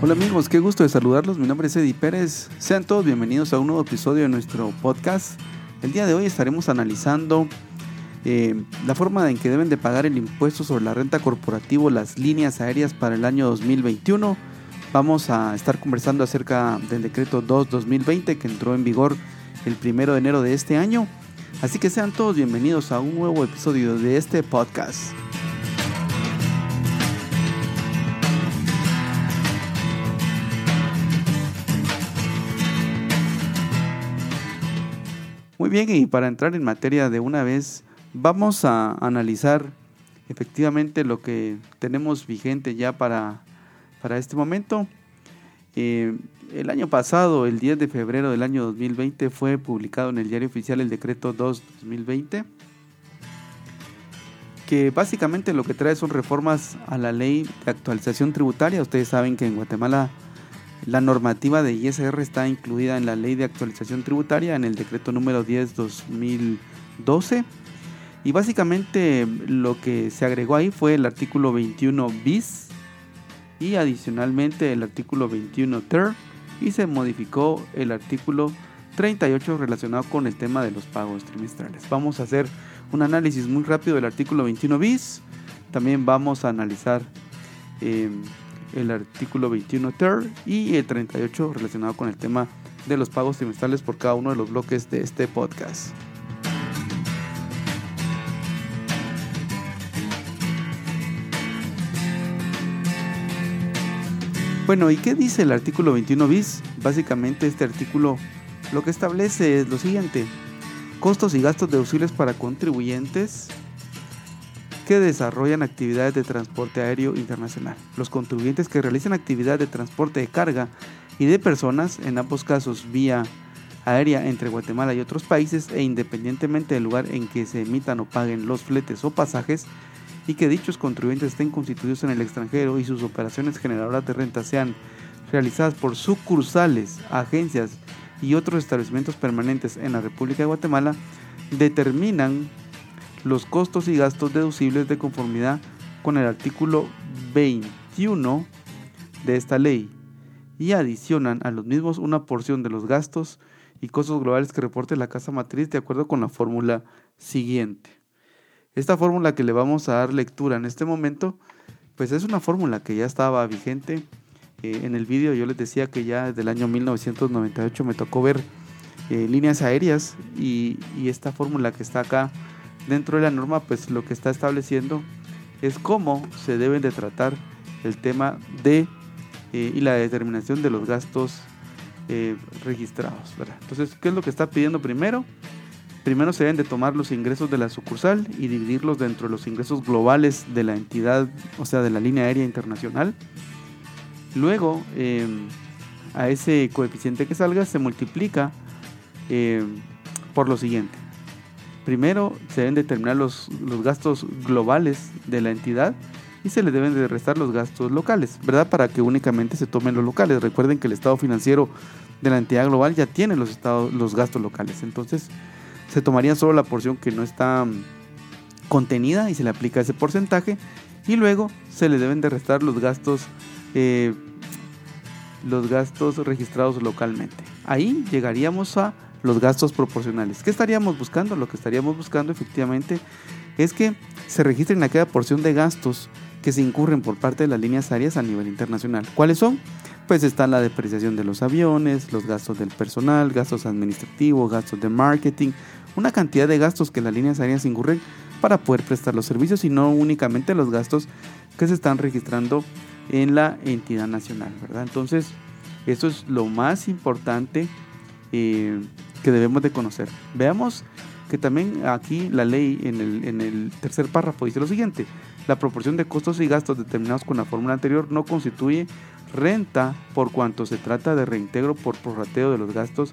Hola amigos, qué gusto de saludarlos. Mi nombre es Eddie Pérez. Sean todos bienvenidos a un nuevo episodio de nuestro podcast. El día de hoy estaremos analizando eh, la forma en que deben de pagar el impuesto sobre la renta corporativo las líneas aéreas para el año 2021. Vamos a estar conversando acerca del decreto 2-2020 que entró en vigor el primero de enero de este año. Así que sean todos bienvenidos a un nuevo episodio de este podcast. Bien, y para entrar en materia de una vez, vamos a analizar efectivamente lo que tenemos vigente ya para, para este momento. Eh, el año pasado, el 10 de febrero del año 2020, fue publicado en el diario oficial el decreto 2-2020, que básicamente lo que trae son reformas a la ley de actualización tributaria. Ustedes saben que en Guatemala la normativa de ISR está incluida en la ley de actualización tributaria, en el decreto número 10-2012. Y básicamente lo que se agregó ahí fue el artículo 21 bis y adicionalmente el artículo 21 ter y se modificó el artículo 38 relacionado con el tema de los pagos trimestrales. Vamos a hacer un análisis muy rápido del artículo 21 bis. También vamos a analizar eh, el artículo 21 ter y el 38 relacionado con el tema de los pagos trimestrales por cada uno de los bloques de este podcast. Bueno, ¿y qué dice el artículo 21 bis? Básicamente este artículo lo que establece es lo siguiente. Costos y gastos deducibles para contribuyentes que desarrollan actividades de transporte aéreo internacional. Los contribuyentes que realicen actividades de transporte de carga y de personas, en ambos casos vía aérea entre Guatemala y otros países e independientemente del lugar en que se emitan o paguen los fletes o pasajes, y que dichos contribuyentes estén constituidos en el extranjero y sus operaciones generadoras de renta sean realizadas por sucursales, agencias y otros establecimientos permanentes en la República de Guatemala, determinan los costos y gastos deducibles de conformidad con el artículo 21 de esta ley y adicionan a los mismos una porción de los gastos y costos globales que reporte la casa matriz de acuerdo con la fórmula siguiente. Esta fórmula que le vamos a dar lectura en este momento, pues es una fórmula que ya estaba vigente. Eh, en el vídeo yo les decía que ya desde el año 1998 me tocó ver eh, líneas aéreas y, y esta fórmula que está acá dentro de la norma, pues lo que está estableciendo es cómo se deben de tratar el tema de eh, y la determinación de los gastos eh, registrados. Entonces, ¿qué es lo que está pidiendo primero? Primero se deben de tomar los ingresos de la sucursal y dividirlos dentro de los ingresos globales de la entidad, o sea, de la línea aérea internacional. Luego, em, a ese coeficiente que salga se multiplica em, por lo siguiente. Primero se deben determinar los, los gastos globales de la entidad y se le deben de restar los gastos locales, ¿verdad? Para que únicamente se tomen los locales. Recuerden que el estado financiero de la entidad global ya tiene los, estados, los gastos locales. Entonces se tomaría solo la porción que no está mm, contenida y se le aplica ese porcentaje. Y luego se le deben de restar los gastos, eh, los gastos registrados localmente. Ahí llegaríamos a los gastos proporcionales. ¿Qué estaríamos buscando? Lo que estaríamos buscando efectivamente es que se registren aquella porción de gastos que se incurren por parte de las líneas aéreas a nivel internacional. ¿Cuáles son? Pues está la depreciación de los aviones, los gastos del personal, gastos administrativos, gastos de marketing, una cantidad de gastos que las líneas aéreas incurren para poder prestar los servicios y no únicamente los gastos que se están registrando en la entidad nacional, ¿verdad? Entonces, eso es lo más importante eh, que debemos de conocer. Veamos que también aquí la ley en el, en el tercer párrafo dice lo siguiente, la proporción de costos y gastos determinados con la fórmula anterior no constituye renta por cuanto se trata de reintegro por prorrateo de los gastos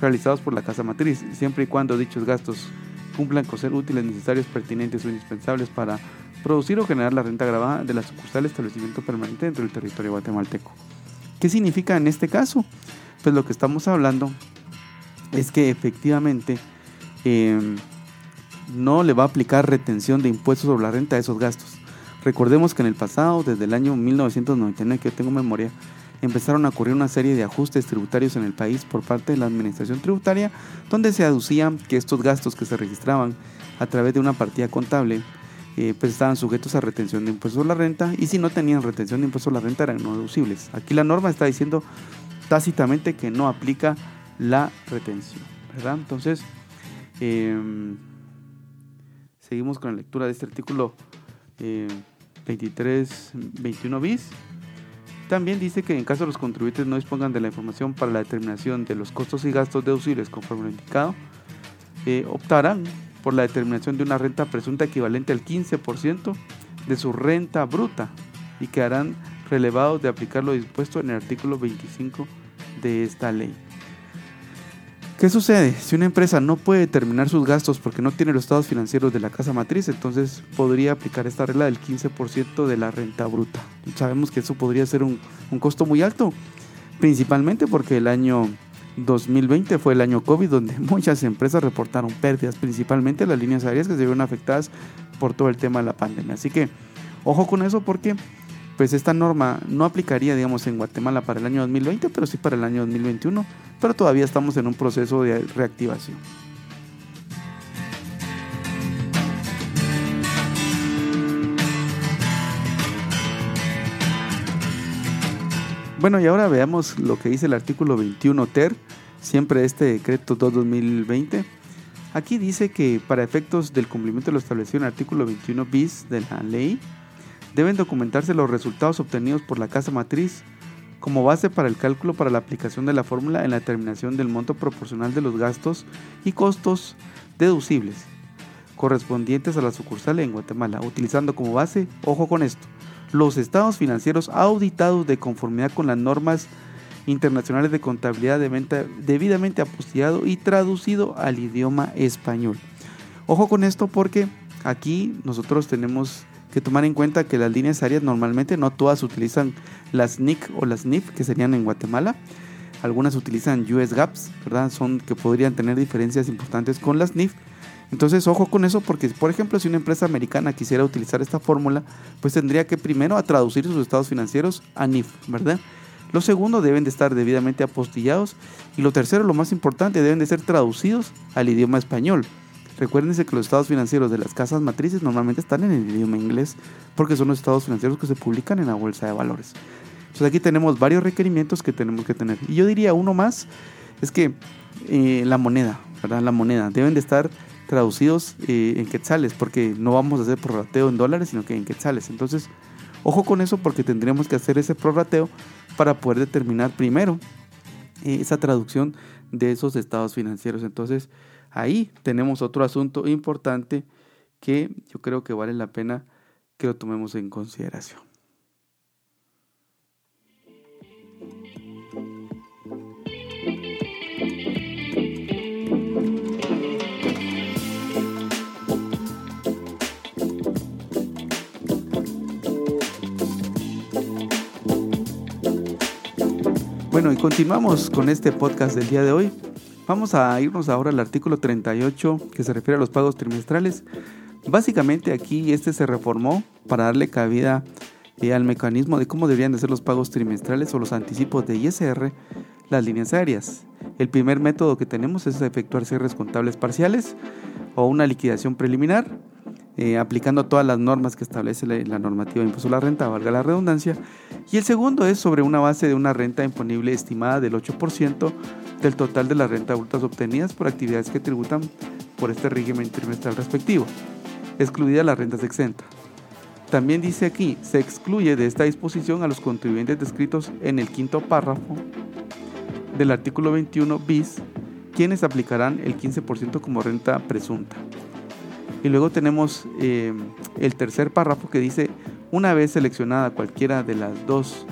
realizados por la casa matriz, siempre y cuando dichos gastos cumplan con ser útiles, necesarios, pertinentes o indispensables para producir o generar la renta grabada de la sucursal establecimiento permanente dentro del territorio guatemalteco. ¿Qué significa en este caso? Pues lo que estamos hablando es que efectivamente em, no le va a aplicar retención de impuestos sobre la renta de esos gastos. Recordemos que en el pasado, desde el año 1999, que tengo memoria, empezaron a ocurrir una serie de ajustes tributarios en el país por parte de la Administración Tributaria, donde se aducía que estos gastos que se registraban a través de una partida contable eh, pues estaban sujetos a retención de impuestos a la renta y si no tenían retención de impuestos a la renta eran no deducibles. Aquí la norma está diciendo tácitamente que no aplica la retención, ¿verdad? Entonces, em, seguimos con la lectura de este artículo 23, eh, 21 bis. También dice que en caso los contribuyentes no dispongan de la información para la determinación de los costos y gastos deducibles conforme lo indicado, eh, optarán por la determinación de una renta presunta equivalente al 15% de su renta bruta y quedarán relevados de aplicar lo dispuesto en el artículo 25 de esta ley. ¿Qué sucede? Si una empresa no puede determinar sus gastos porque no tiene los estados financieros de la casa matriz, entonces podría aplicar esta regla del 15% de la renta bruta. Sabemos que eso podría ser un, un costo muy alto, principalmente porque el año 2020 fue el año COVID donde muchas empresas reportaron pérdidas, principalmente las líneas aéreas que se vieron afectadas por todo el tema de la pandemia. Así que ojo con eso porque pues esta norma no aplicaría digamos en Guatemala para el año 2020, pero sí para el año 2021, pero todavía estamos en un proceso de reactivación. Bueno, y ahora veamos lo que dice el artículo 21 ter, siempre este decreto 2-2020. Aquí dice que para efectos del cumplimiento de lo establecido en el artículo 21 bis de la ley, deben documentarse los resultados obtenidos por la casa matriz como base para el cálculo para la aplicación de la fórmula en la determinación del monto proporcional de los gastos y costos deducibles correspondientes a la sucursal en Guatemala, utilizando como base, ojo con esto, los estados financieros auditados de conformidad con las normas internacionales de contabilidad de venta debidamente apostillado y traducido al idioma español. Ojo con esto porque aquí nosotros tenemos que tomar en cuenta que las líneas aéreas normalmente no todas utilizan las NIC o las NIF que serían en Guatemala. Algunas utilizan US GAPS, ¿verdad? Son que podrían tener diferencias importantes con las NIF entonces, ojo con eso porque, por ejemplo, si una empresa americana quisiera utilizar esta fórmula, pues tendría que primero a traducir sus estados financieros a NIF, ¿verdad? Lo segundo, deben de estar debidamente apostillados. Y lo tercero, lo más importante, deben de ser traducidos al idioma español. Recuérdense que los estados financieros de las casas matrices normalmente están en el idioma inglés porque son los estados financieros que se publican en la bolsa de valores. Entonces aquí tenemos varios requerimientos que tenemos que tener. Y yo diría uno más, es que eh, la moneda, ¿verdad? La moneda. Deben de estar traducidos eh, en quetzales, porque no vamos a hacer prorrateo en dólares, sino que en quetzales. Entonces, ojo con eso porque tendríamos que hacer ese prorrateo para poder determinar primero eh, esa traducción de esos estados financieros. Entonces, ahí tenemos otro asunto importante que yo creo que vale la pena que lo tomemos en consideración. Bueno, y continuamos con este podcast del día de hoy. Vamos a irnos ahora al artículo 38 que se refiere a los pagos trimestrales. Básicamente aquí este se reformó para darle cabida eh, al mecanismo de cómo deberían de ser los pagos trimestrales o los anticipos de ISR las líneas aéreas. El primer método que tenemos es efectuar cierres contables parciales o una liquidación preliminar eh, aplicando todas las normas que establece la, normativa de impuesto a la renta, valga la redundancia. Y el segundo es sobre una base de una renta imponible estimada del 8% del total de las rentas brutas obtenidas por actividades que tributan por este régimen trimestral respectivo, excluidas las rentas exentas. También dice aquí, se excluye de esta disposición a los contribuyentes descritos en el quinto párrafo del artículo 21 bis, quienes aplicarán el 15% como renta presunta. Y luego tenemos eh, el tercer párrafo que dice, una vez seleccionada cualquiera de las dos,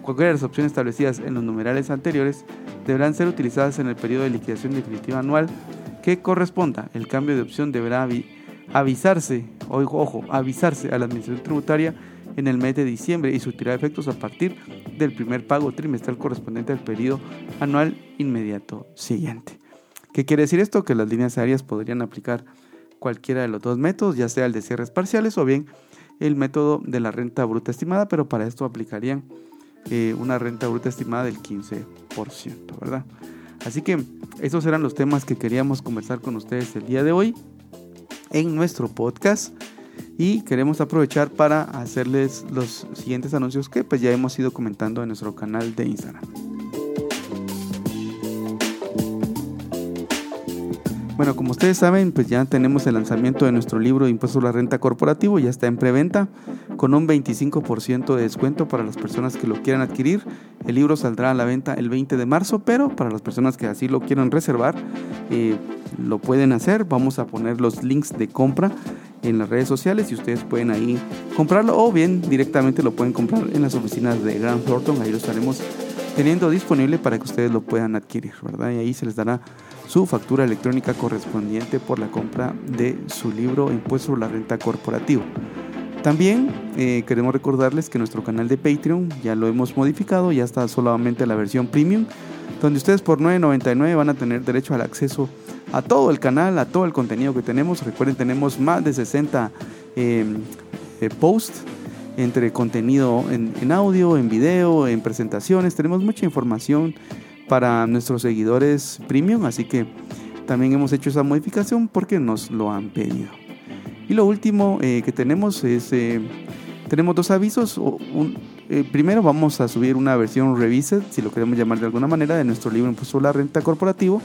cualquiera de las opciones establecidas en los numerales anteriores, deberán ser utilizadas en el periodo de liquidación definitiva anual que corresponda. El cambio de opción deberá avisarse, ojo, avisarse a la Administración Tributaria en el mes de diciembre y surtirá efectos a partir del primer pago trimestral correspondiente al periodo anual inmediato siguiente. ¿Qué quiere decir esto? Que las líneas aéreas podrían aplicar cualquiera de los dos métodos, ya sea el de cierres parciales o bien el método de la renta bruta estimada, pero para esto aplicarían eh, una renta bruta estimada del 15%, ¿verdad? Así que esos eran los temas que queríamos conversar con ustedes el día de hoy en nuestro podcast y queremos aprovechar para hacerles los siguientes anuncios que pues ya hemos ido comentando en nuestro canal de Instagram. Bueno, como ustedes saben, pues ya tenemos el lanzamiento de nuestro libro de Impuesto a la Renta Corporativo, ya está en preventa con un 25% de descuento para las personas que lo quieran adquirir. El libro saldrá a la venta el 20 de marzo, pero para las personas que así lo quieran reservar, eh, lo pueden hacer. Vamos a poner los links de compra en las redes sociales y ustedes pueden ahí comprarlo o bien directamente lo pueden comprar en las oficinas de Grant Thornton. Ahí lo estaremos teniendo disponible para que ustedes lo puedan adquirir, ¿verdad? Y ahí se les dará su factura electrónica correspondiente por la compra de su libro Impuesto sobre la Renta Corporativo. También eh, queremos recordarles que nuestro canal de Patreon ya lo hemos modificado, ya está solamente la versión premium, donde ustedes por 9.99 van a tener derecho al acceso a todo el canal, a todo el contenido que tenemos. Recuerden, tenemos más de 60 em, eh, posts entre contenido en, audio, en video, en presentaciones. Tenemos mucha información para nuestros seguidores premium, así que también hemos hecho esa modificación porque nos lo han pedido. Y lo último eh, que tenemos es, eh, tenemos dos avisos. Eh, primero vamos a subir una versión revised, si lo queremos llamar de alguna manera, de nuestro libro Impuesto a la Renta Corporativo.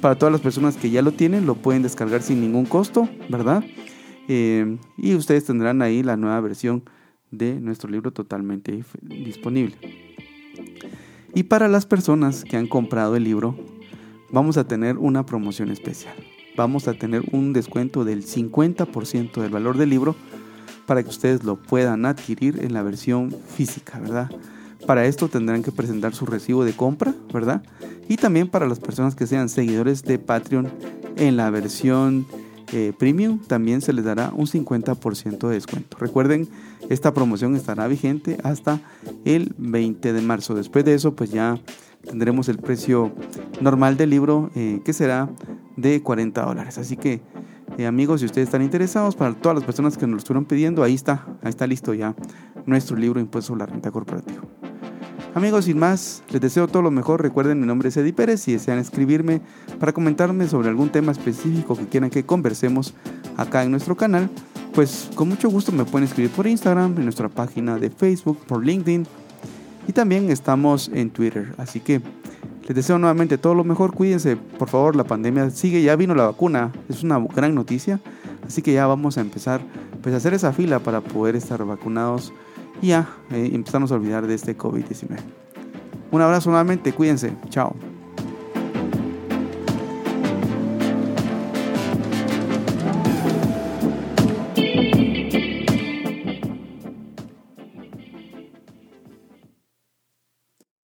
Para todas las personas que ya lo tienen, lo pueden descargar sin ningún costo, ¿verdad? y ustedes tendrán ahí la nueva versión de nuestro libro totalmente disponible. Y para las personas que han comprado el libro, vamos a tener una promoción especial. Vamos a tener un descuento del 50% del valor del libro para que ustedes lo puedan adquirir en la versión física, ¿verdad? Para esto tendrán que presentar su recibo de compra, ¿verdad? Y también para las personas que sean seguidores de Patreon en la versión premium también se les dará un 50% de descuento. Recuerden, esta promoción estará vigente hasta el 20 de marzo. Después de eso, pues ya tendremos el precio normal del libro eh, que será de 40 dólares. Así que eh, amigos, si ustedes están interesados, para todas las personas que nos lo estuvieron pidiendo, ahí está, ahí está listo ya nuestro libro Impuesto sobre la Renta Corporativa. Amigos, sin más, les deseo todo lo mejor. Recuerden, mi nombre es Eddie Pérez. Si desean escribirme para comentarme sobre algún tema específico que quieran que conversemos acá en nuestro canal, pues con mucho gusto me pueden escribir por Instagram, en nuestra página de Facebook, por LinkedIn y también estamos en Twitter. Así que les deseo nuevamente todo lo mejor. Cuídense, por favor, la pandemia sigue. Ya vino la vacuna, es una gran noticia. Así que ya vamos a empezar pues, a hacer esa fila para poder estar vacunados y ya eh, empezamos a olvidar de este COVID-19. Un abrazo nuevamente, cuídense, chao.